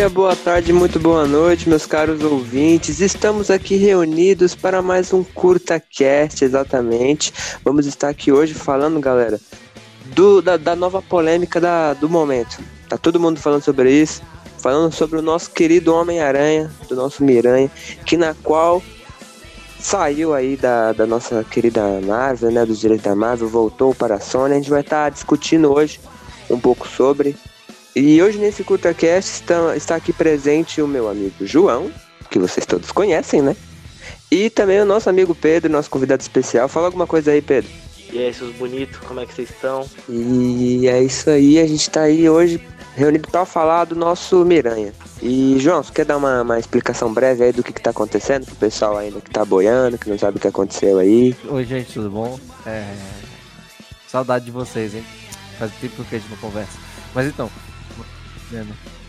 dia, boa tarde, muito boa noite, meus caros ouvintes. Estamos aqui reunidos para mais um curta cast, exatamente. Vamos estar aqui hoje falando, galera, do, da, da nova polêmica da, do momento. Tá todo mundo falando sobre isso, falando sobre o nosso querido Homem-Aranha, do nosso Miranha, que na qual saiu aí da, da nossa querida Marvel, né, dos direitos da Marvel, voltou para a Sony. A gente vai estar discutindo hoje um pouco sobre e hoje nesse CurtaCast está, está aqui presente o meu amigo João, que vocês todos conhecem, né? E também o nosso amigo Pedro, nosso convidado especial. Fala alguma coisa aí, Pedro. E aí, seus bonitos, como é que vocês estão? E é isso aí, a gente está aí hoje reunido para falar do nosso Miranha. E, João, você quer dar uma, uma explicação breve aí do que, está acontecendo pro pessoal ainda que tá boiando, que não sabe o que aconteceu aí? Oi, gente, tudo bom? É... Saudade de vocês, hein? Faz tempo que a gente não conversa. Mas então,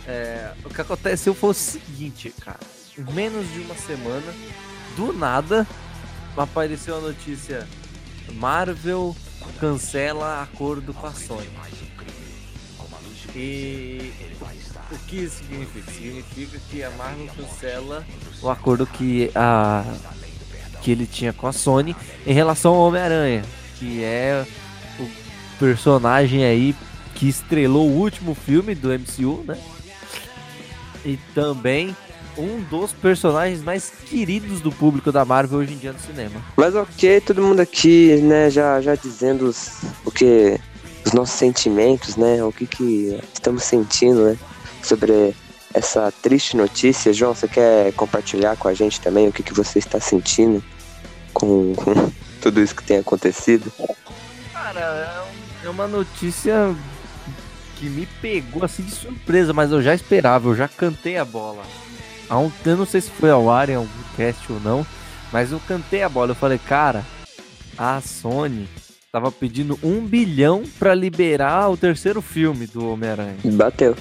é, o que aconteceu foi o seguinte, cara. Menos de uma semana, do nada, apareceu a notícia: Marvel cancela acordo com a Sony. E o que isso significa? Significa que a Marvel cancela o acordo que a que ele tinha com a Sony em relação ao Homem-Aranha, que é o personagem aí que estrelou o último filme do MCU, né? E também um dos personagens mais queridos do público da Marvel hoje em dia no cinema. Mas ok, todo mundo aqui, né, já, já dizendo os, o que os nossos sentimentos, né, o que que estamos sentindo, né, sobre essa triste notícia. João, você quer compartilhar com a gente também o que que você está sentindo com, com tudo isso que tem acontecido? Cara, é uma notícia que me pegou assim de surpresa, mas eu já esperava, eu já cantei a bola. Eu não sei se foi ao ar em algum cast ou não, mas eu cantei a bola. Eu falei, cara, a Sony tava pedindo um bilhão para liberar o terceiro filme do Homem-Aranha. Bateu.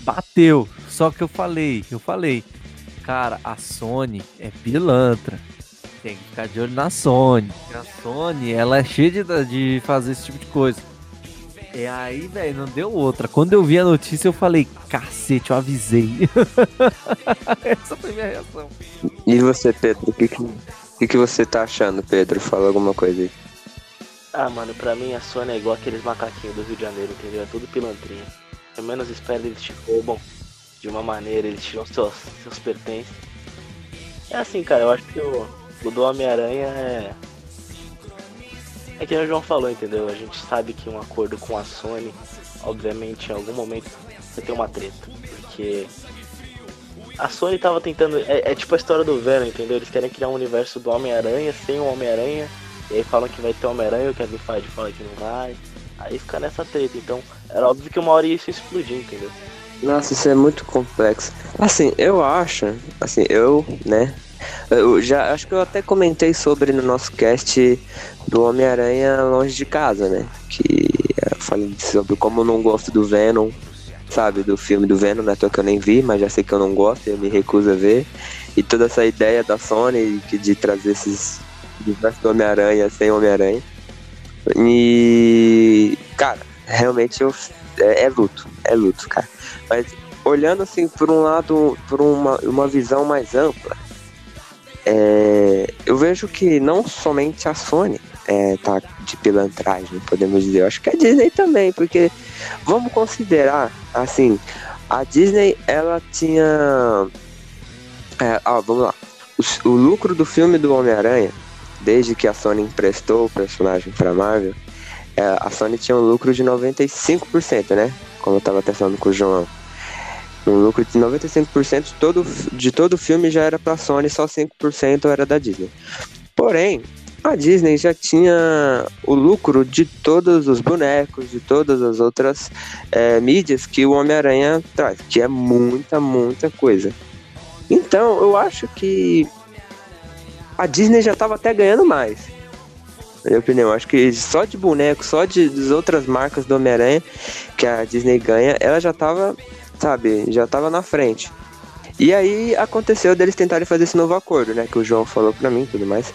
Bateu. Só que eu falei, eu falei, cara, a Sony é pilantra. Tem que ficar de olho na Sony. A Sony, ela é cheia de, de fazer esse tipo de coisa. E aí, velho, não deu outra. Quando eu vi a notícia, eu falei, cacete, eu avisei. Essa foi minha reação. E você, Pedro, o que, que, que, você tá achando, Pedro? Fala alguma coisa aí. Ah, mano, pra mim a Sony é igual aqueles macaquinhos do Rio de Janeiro, entendeu? É tudo pilantrinha. Eu menos espero eles te roubam de uma maneira, eles tiram seus, seus pertences. É assim, cara, eu acho que o, o do Homem-Aranha é é que o João falou, entendeu? A gente sabe que um acordo com a Sony, obviamente, em algum momento vai ter uma treta. Porque a Sony tava tentando. É, é, tipo a história do Venom, entendeu? Eles querem criar um universo do Homem-Aranha sem o Homem-Aranha. E aí falam que vai ter Homem-Aranha, o Kevin Feige fala que não vai. Aí fica nessa treta. Então, era óbvio que uma hora isso ia explodir, entendeu? Nossa, isso é muito complexo. Assim, eu acho, assim, eu, né, eu já acho que eu até comentei sobre no nosso cast do Homem-Aranha Longe de Casa, né? Que eu falei sobre como eu não gosto do Venom, sabe? Do filme do Venom, não é que eu nem vi, mas já sei que eu não gosto, eu me recuso a ver. E toda essa ideia da Sony de trazer esses universos do Homem-Aranha sem Homem-Aranha. E, cara, realmente eu, é, é luto, é luto, cara. Mas olhando assim por um lado, por uma, uma visão mais ampla, é, eu vejo que não somente a Sony é, tá de pilantragem, podemos dizer. Eu acho que a Disney também, porque vamos considerar, assim, a Disney, ela tinha. É, ó, vamos lá. O, o lucro do filme do Homem-Aranha, desde que a Sony emprestou o personagem para Marvel, é, a Sony tinha um lucro de 95%, né? Como eu tava até falando com o João. Um lucro de 95% de todo, de todo o filme já era pra Sony, só 5% era da Disney. Porém, a Disney já tinha o lucro de todos os bonecos, de todas as outras é, mídias que o Homem-Aranha traz, que é muita, muita coisa. Então, eu acho que a Disney já estava até ganhando mais. Na minha opinião, acho que só de boneco, só de, das outras marcas do Homem-Aranha que a Disney ganha, ela já estava sabe, já tava na frente. E aí aconteceu deles tentarem fazer esse novo acordo, né? Que o João falou pra mim e tudo mais.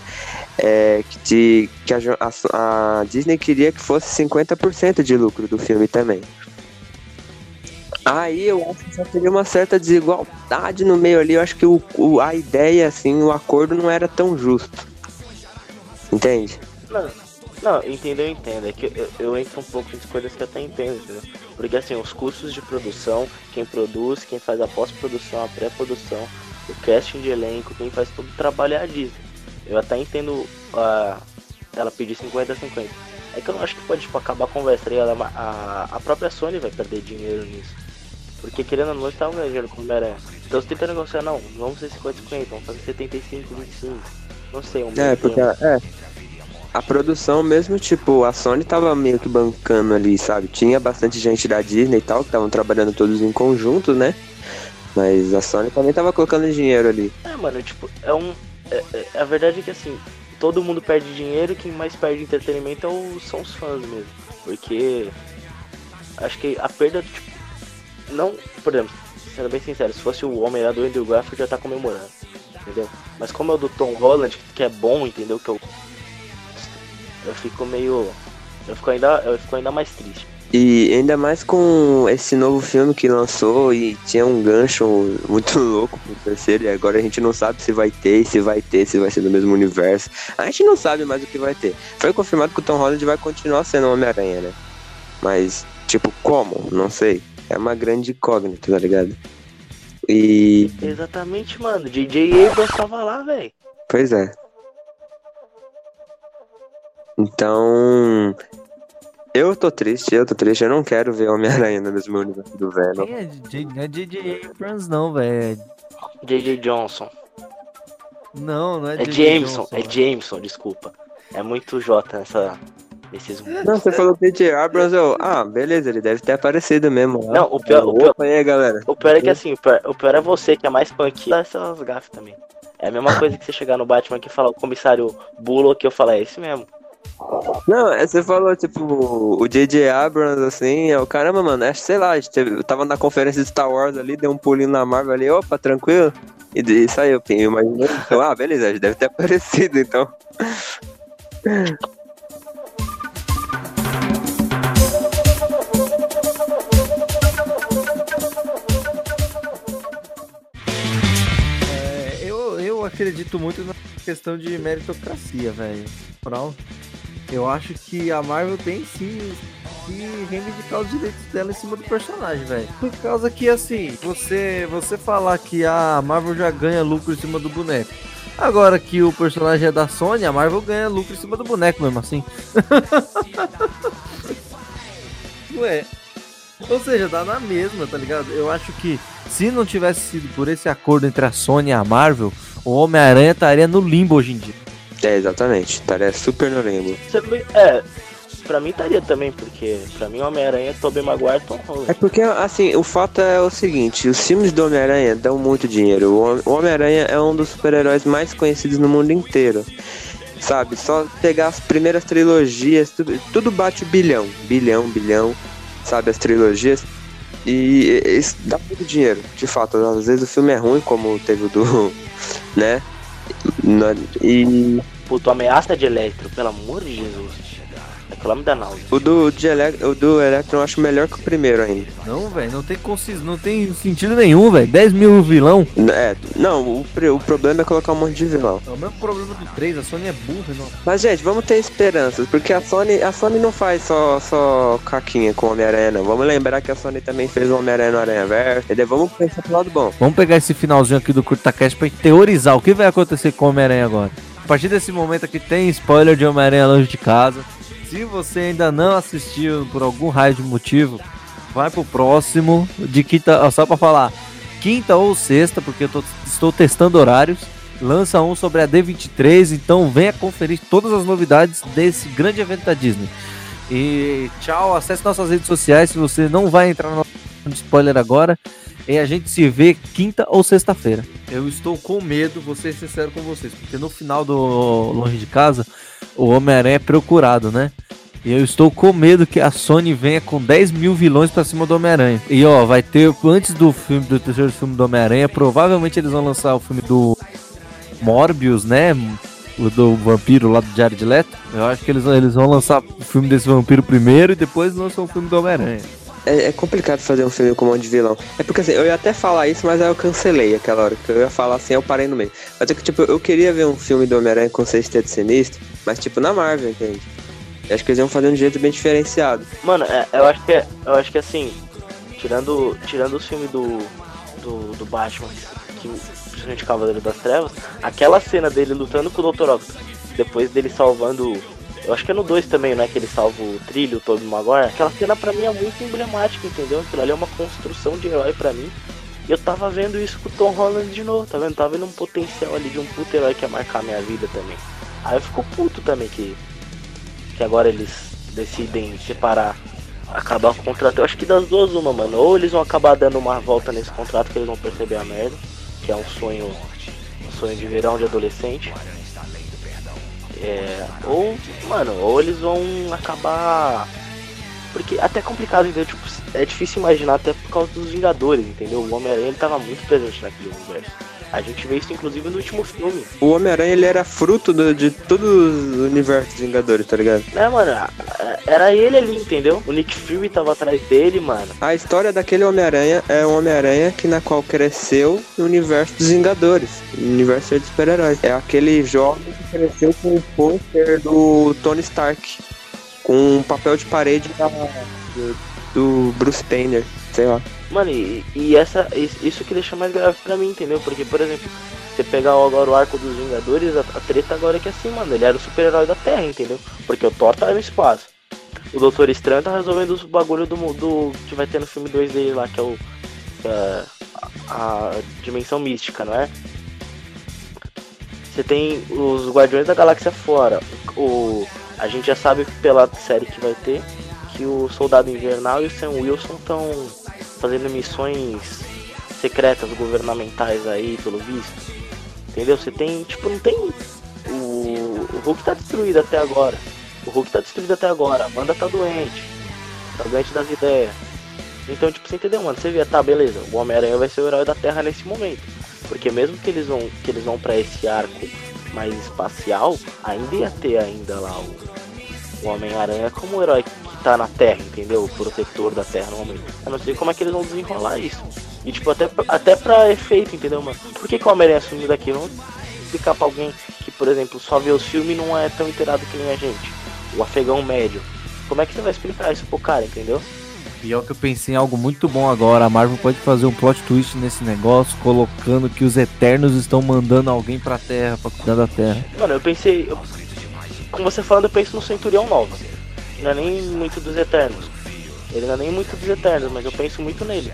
É, que, de, que a, a, a, Disney queria que fosse 50% de lucro do filme também. Aí eu acho que já teria uma certa desigualdade no meio ali. Eu acho que o, o- a ideia, assim, o acordo não era tão justo. Entende? Não, não, entender eu entendo. É que eu, eu entro um pouco em coisas que eu até entendo, entendeu? Porque assim, os custos de produção, quem produz, quem faz a pós-produção, a pré-produção, o casting de elenco, quem faz todo o trabalho é a Disney. Eu até entendo a ela pedir 50-50. É que eu não acho que pode tipo, acabar a conversa, tá ligado? A, a, a própria Sony vai perder dinheiro nisso. Porque querendo ou não, eles estavam ganhando dinheiro com o Homem-Aranha. Então você tenta negociar, não, vamos ser 50-50, vamos fazer 75, 25. Não sei, um É, meio porque é. A produção mesmo, tipo, a Sony tava meio que bancando ali, sabe? Tinha bastante gente da Disney e tal, que estavam trabalhando todos em conjunto, né? Mas a Sony também tava colocando dinheiro ali. É, mano, tipo, é um. é- é- a verdade é que assim, todo mundo perde dinheiro e quem mais perde entretenimento é o- são os fãs mesmo. Porque acho que a perda, tipo, não, por exemplo, sendo bem sincero, se fosse o homem lá do Andrew Garfield já tá comemorando, entendeu? Mas como é o do Tom Holland, que é bom, entendeu? Que eu. Eu fico meio. Eu fico ainda, eu fico ainda mais triste. E ainda mais com esse novo filme que lançou e tinha um gancho muito louco pro terceiro, e agora a gente não sabe se vai ter, se vai ter, se vai ser do mesmo universo. A gente não sabe mais o que vai ter. Foi confirmado que o Tom Holland vai continuar sendo Homem-Aranha, né? Mas, tipo, como? Não sei. É uma grande incógnita, tá ligado? E. Exatamente, mano. DJ Abrams tava lá, velho. Pois é. Então. Eu tô triste, eu tô triste. Eu não quero ver Homem-Aranha no mesmo universo do Venom. Quem é DJ? Não é DJ Abrams, não, velho. JJ Johnson. Não, não é É DJ Jameson, Johnson, é Jameson, desculpa. É muito J nessa. Nesses... Não, você falou DJ Abrams, eu. Ah, beleza, ele deve ter aparecido mesmo. lá. Não, o pior- o pior- Opa, aí, galera. O pior é que assim, o pior, o pior é você que é mais punk. Dá essas gafas também. É a mesma coisa que você chegar no Batman aqui e falar o comissário Bullock que eu falar, é esse mesmo. Não, é, você falou, tipo, o DJ Abrams, assim, é o caramba, mano, é, sei lá, eu tava na conferência de Star Wars ali, deu um pulinho na Marvel ali, opa, tranquilo. E, e saiu, eu imaginei. Então, ah, beleza, ele deve ter aparecido, então. É, eu, eu acredito muito na questão de meritocracia, velho. Moral. Eu acho que a Marvel tem sim que reivindicar os direitos dela em cima do personagem, velho. Por causa que, assim, você, você falar que a Marvel já ganha lucro em cima do boneco. Agora que o personagem é da Sony, a Marvel ganha lucro em cima do boneco mesmo assim. Ué. Ou seja, dá na mesma, tá ligado? Eu acho que se não tivesse sido por esse acordo entre a Sony e a Marvel, o Homem-Aranha estaria no limbo hoje em dia. É, exatamente, estaria super no limbo. É, pra mim estaria também, porque pra mim Homem-Aranha, Tobey Maguire, Tom Holland. É porque, assim, o fato é o seguinte, os filmes do Homem-Aranha dão muito dinheiro. O Hom- O Homem-Aranha é um dos super-heróis mais conhecidos no mundo inteiro. Sabe, só pegar as primeiras trilogias, tudo, tudo bate bilhão, bilhão, bilhão, sabe, as trilogias. E isso dá muito dinheiro, de fato. Às vezes o filme é ruim, como teve o do. né? Na- E Puto, ameaça de Electro, pelo amor de Jesus. Me dá náusea. o do, de Elec- o do Electron eu acho melhor que o primeiro ainda. Não, velho, não tem consis... não tem sentido nenhum, velho. 10 mil vilão. É, não, o, o problema é colocar um monte de vilão. É o mesmo problema do 3, a Sony é burra, não. Mas, gente, vamos ter esperanças, porque a Sony, a Sony não faz só, só caquinha com o Homem-Aranha, não. Vamos lembrar que a Sony também fez o Homem-Aranha no Aranha Verso, entendeu? Vamos pensar pro lado bom. Vamos pegar esse finalzinho aqui do CurtaCast pra gente teorizar o que vai acontecer com o Homem-Aranha agora. A partir desse momento aqui tem spoiler de Homem-Aranha longe de casa. Se você ainda não assistiu por algum raio de motivo, vai pro próximo de quinta, só pra falar, quinta ou sexta, porque eu tô- estou testando horários. Lança um sobre a D23, então venha conferir todas as novidades desse grande evento da Disney. E tchau, acesse nossas redes sociais se você não vai entrar no spoiler agora. E a gente se vê quinta ou sexta-feira. Eu estou com medo, vou ser sincero com vocês, porque no final do Longe de Casa, o Homem-Aranha é procurado, né? E eu estou com medo que a Sony venha com 10 mil vilões pra cima do Homem-Aranha. E ó, vai ter, antes do filme, do terceiro filme do Homem-Aranha, provavelmente eles vão lançar o filme do Morbius, né? O do vampiro lá do Jared Leto. Eu acho que eles, eles vão lançar o filme desse vampiro primeiro e depois lançam o filme do Homem-Aranha. É, é, complicado fazer um filme com um monte de vilão. É porque assim, eu ia até falar isso, mas aí eu cancelei aquela hora. Que eu ia falar assim, eu parei no meio. Mas é que, tipo, eu queria ver um filme do Homem-Aranha com Sexteto Sinistro, mas tipo na Marvel, entende? Eu acho que eles iam fazer um jeito bem diferenciado. Mano, é, eu acho que é, eu acho que assim, tirando, tirando os filmes do, do, do Batman, que, principalmente Cavaleiro das Trevas, aquela cena dele lutando com o Dr. Octopus, depois dele salvando eu acho que é no 2 também, né? Que ele salva o trilho, todo Maguire. Aquela cena pra mim é muito emblemática, entendeu? Aquilo ali é uma construção de herói pra mim. E eu tava vendo isso com o Tom Holland de novo, tá vendo? Tava vendo um potencial ali de um puto herói que ia marcar minha vida também. Aí eu fico puto também que, que agora eles decidem separar, acabar o contrato. Eu acho que das duas uma, mano. Ou eles vão acabar dando uma volta nesse contrato que eles vão perceber a merda, que é um sonho, um sonho de verão de adolescente. É, ou, mano, ou eles vão acabar. Porque até é complicado, entendeu? Tipo, é difícil imaginar até por causa dos Vingadores, entendeu? O Homem-Aranha ele tava muito presente naquele universo. A gente vê isso inclusive no último filme. O Homem-Aranha ele era fruto do, de todo o universo dos Vingadores, tá ligado? É, mano, era ele ali, entendeu? O Nick Fury tava atrás dele, mano. A história daquele Homem-Aranha é um Homem-Aranha que na qual cresceu no universo dos Vingadores, no universo de super-heróis. É aquele jovem que cresceu com o pôster do Tony Stark, com um papel de parede da, do, do Bruce Banner, sei lá. Mano, e, e, essa, isso que deixa mais grave pra mim, entendeu? Porque, por exemplo, você pegar agora o arco dos Vingadores, a, a treta agora é que assim, mano, ele era o super-herói da Terra, entendeu? Porque o Thor tá no espaço. O Doutor Estranho tá resolvendo os bagulho do, do que vai ter no filme 2 dele lá, que é o. É, a, a dimensão mística, não é? Você tem os Guardiões da Galáxia fora. O, a gente já sabe pela série que vai ter que o Soldado Invernal e o Sam Wilson estão fazendo missões secretas governamentais aí, pelo visto. Entendeu? Você tem, tipo, não tem. O, o Hulk tá destruído até agora. O Hulk tá destruído até agora. A Amanda tá doente. Tá doente das ideias. Então, tipo, você entendeu, mano? Você vê, tá, beleza. O Homem-Aranha vai ser o herói da Terra nesse momento. Porque mesmo que eles vão, que eles vão pra esse arco mais espacial, ainda ia ter ainda lá o, o Homem-Aranha como herói tá na Terra, entendeu? O protetor da Terra no momento. Eu não sei como é que eles vão desenrolar isso. E tipo, até, até pra efeito, entendeu, mano? Por que, que o Homem-Aranha sumiu daqui? Vamos explicar pra alguém que, por exemplo, só vê os filmes e não é tão inteirado que nem a gente. O afegão médio. Como é que você vai explicar isso pro cara, entendeu? Pior que eu pensei em algo muito bom agora. A Marvel pode fazer um plot twist nesse negócio, colocando que os Eternos estão mandando alguém pra Terra, pra cuidar da Terra. Mano, eu pensei. Eu, com você falando, eu penso no Centurião Nova não é nem muito dos Eternos. Ele não é nem muito dos Eternos, mas eu penso muito nele.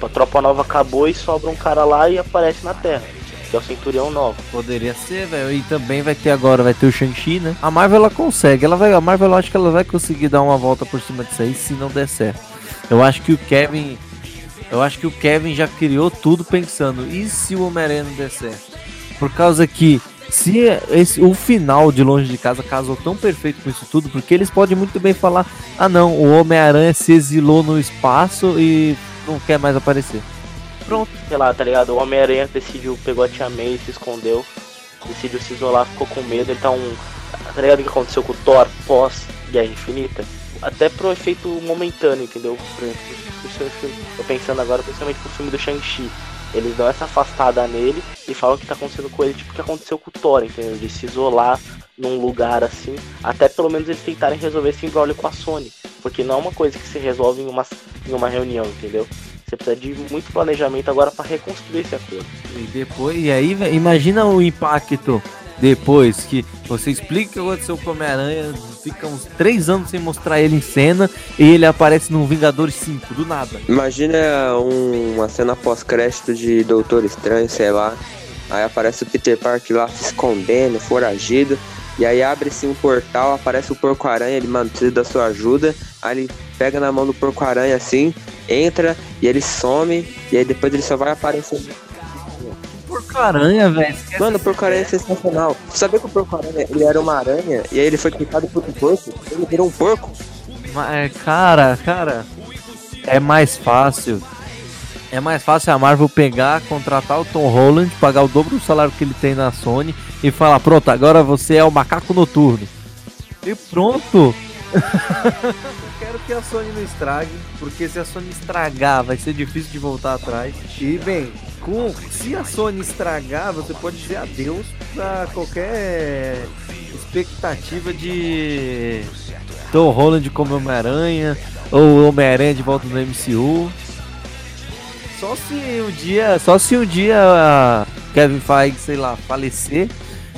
A tropa nova acabou e sobra um cara lá e aparece na Terra. Que é o Centurião Novo. Poderia ser, velho. E também vai ter agora, vai ter o Shang-Chi, né? A Marvel ela consegue. Ela vai, a Marvel eu acho que ela vai conseguir dar uma volta por cima disso aí se não der certo. Eu acho que o Kevin. Eu acho que o Kevin já criou tudo pensando. E se o Homem-Aranha não der certo? Por causa que se esse, o final de Longe de Casa casou tão perfeito com isso tudo, porque eles podem muito bem falar: ah, não, o Homem-Aranha se exilou no espaço e não quer mais aparecer. Pronto. Sei lá, tá ligado? O Homem-Aranha decidiu, pegou a Tia May, se escondeu, decidiu se isolar, ficou com medo. Ele tá um. Tá ligado o que aconteceu com o Thor pós Guerra Infinita? Até pro efeito momentâneo, entendeu? Exemplo, tô pensando agora principalmente pro filme do Shang-Chi eles dão essa afastada nele e falam que tá acontecendo com ele, tipo o que aconteceu com o Thor, entendeu? De se isolar num lugar assim, até pelo menos eles tentarem resolver esse embrolho com a Sony. Porque não é uma coisa que se resolve em uma, em uma reunião, entendeu? Você precisa de muito planejamento agora para reconstruir esse acordo. E depois, e aí, imagina o impacto depois que você explica o que aconteceu com o Homem-Aranha, fica uns três anos sem mostrar ele em cena e ele aparece no Vingadores 5, do nada. Imagina um, uma cena pós-crédito de Doutor Estranho, sei lá. Aí aparece o Peter Parker lá se escondendo, foragido. E aí abre-se um portal, aparece o porco-aranha, ele mano, precisa da sua ajuda. Aí ele pega na mão do porco-aranha assim, entra e ele some. E aí depois ele só vai aparecer Porco-Aranha, velho. Mano, o Porco-Aranha é sensacional. Sabia que o Porco-Aranha ele era uma aranha e aí ele foi picado por um porco? Ele virou um porco? Mas, é, cara, cara, é mais fácil. É mais fácil a Marvel pegar, contratar o Tom Holland, pagar o dobro do salário que ele tem na Sony e falar: pronto, agora você é o macaco noturno. E pronto. quero que a Sony não estrague, porque se a Sony estragar, vai ser difícil de voltar atrás. E bem, com se a Sony estragar, você pode dizer adeus pra qualquer expectativa de Tom Holland como Homem-Aranha ou Homem-Aranha de volta no MCU. Só se um dia, só se um dia Kevin Feige, sei lá, falecer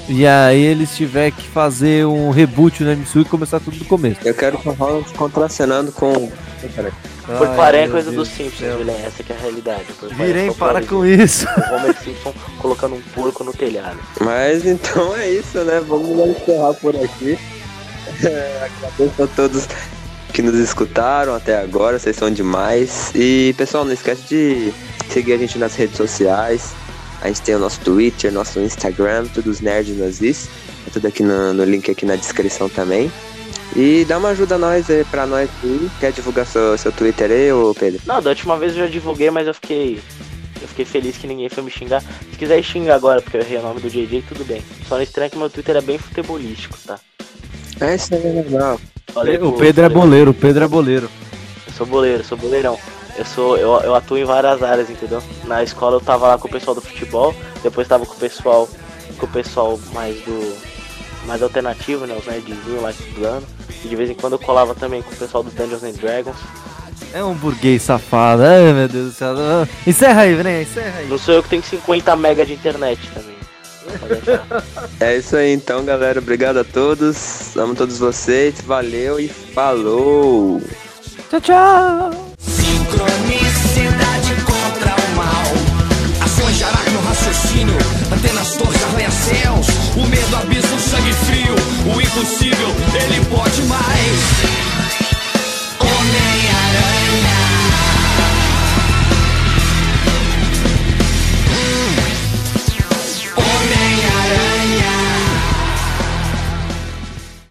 e aí eles tiver que fazer um reboot no MCU e começar tudo do começo. Eu quero que o Holland contracenando com. Por paré é coisa dos Simpsons, Vilen, essa que é a realidade. Virem, para com isso. O Homer Simpson colocando um porco no telhado. Mas então é isso, né? Vamos encerrar por aqui. agradeço a todos que nos escutaram até agora, vocês são demais. E pessoal, não esquece de seguir a gente nas redes sociais. A gente tem o nosso Twitter, nosso Instagram, tudo os nerds nazis. É tudo aqui no, no, link aqui na descrição também. E dá uma ajuda a nós aí, pra nós aí. Quer divulgar seu, seu Twitter aí, ô Pedro? Não, da última vez eu já divulguei, mas eu fiquei. Eu fiquei feliz que ninguém foi me xingar. Se quiser xingar agora, porque eu errei o nome do JJ, tudo bem. Só não estranho que meu Twitter é bem futebolístico, tá? É, isso aí é legal. o Pedro é boleiro, o Pedro é boleiro. Eu sou boleiro, sou boleirão. Eu sou, eu, eu atuo em várias áreas, entendeu? Na escola eu tava lá com o pessoal do futebol, depois tava com o pessoal, com o pessoal mais do mais alternativo, né, os nerdzinhos lá estudando. E de vez em quando eu colava também com o pessoal dos Dungeons and Dragons. É um burguês safado, ai meu Deus do céu. Encerra aí, né? Encerra aí. Não sou eu que tenho 50 mega de internet também. É isso aí então, galera. Obrigado a todos. Amo todos vocês. Valeu e falou. Tchau, tchau. Sincronicidade contra o mal. Ações de aracno raciocínio. Antenas torres, arranha-céus. O medo, sangue frio, o impossível ele pode mais.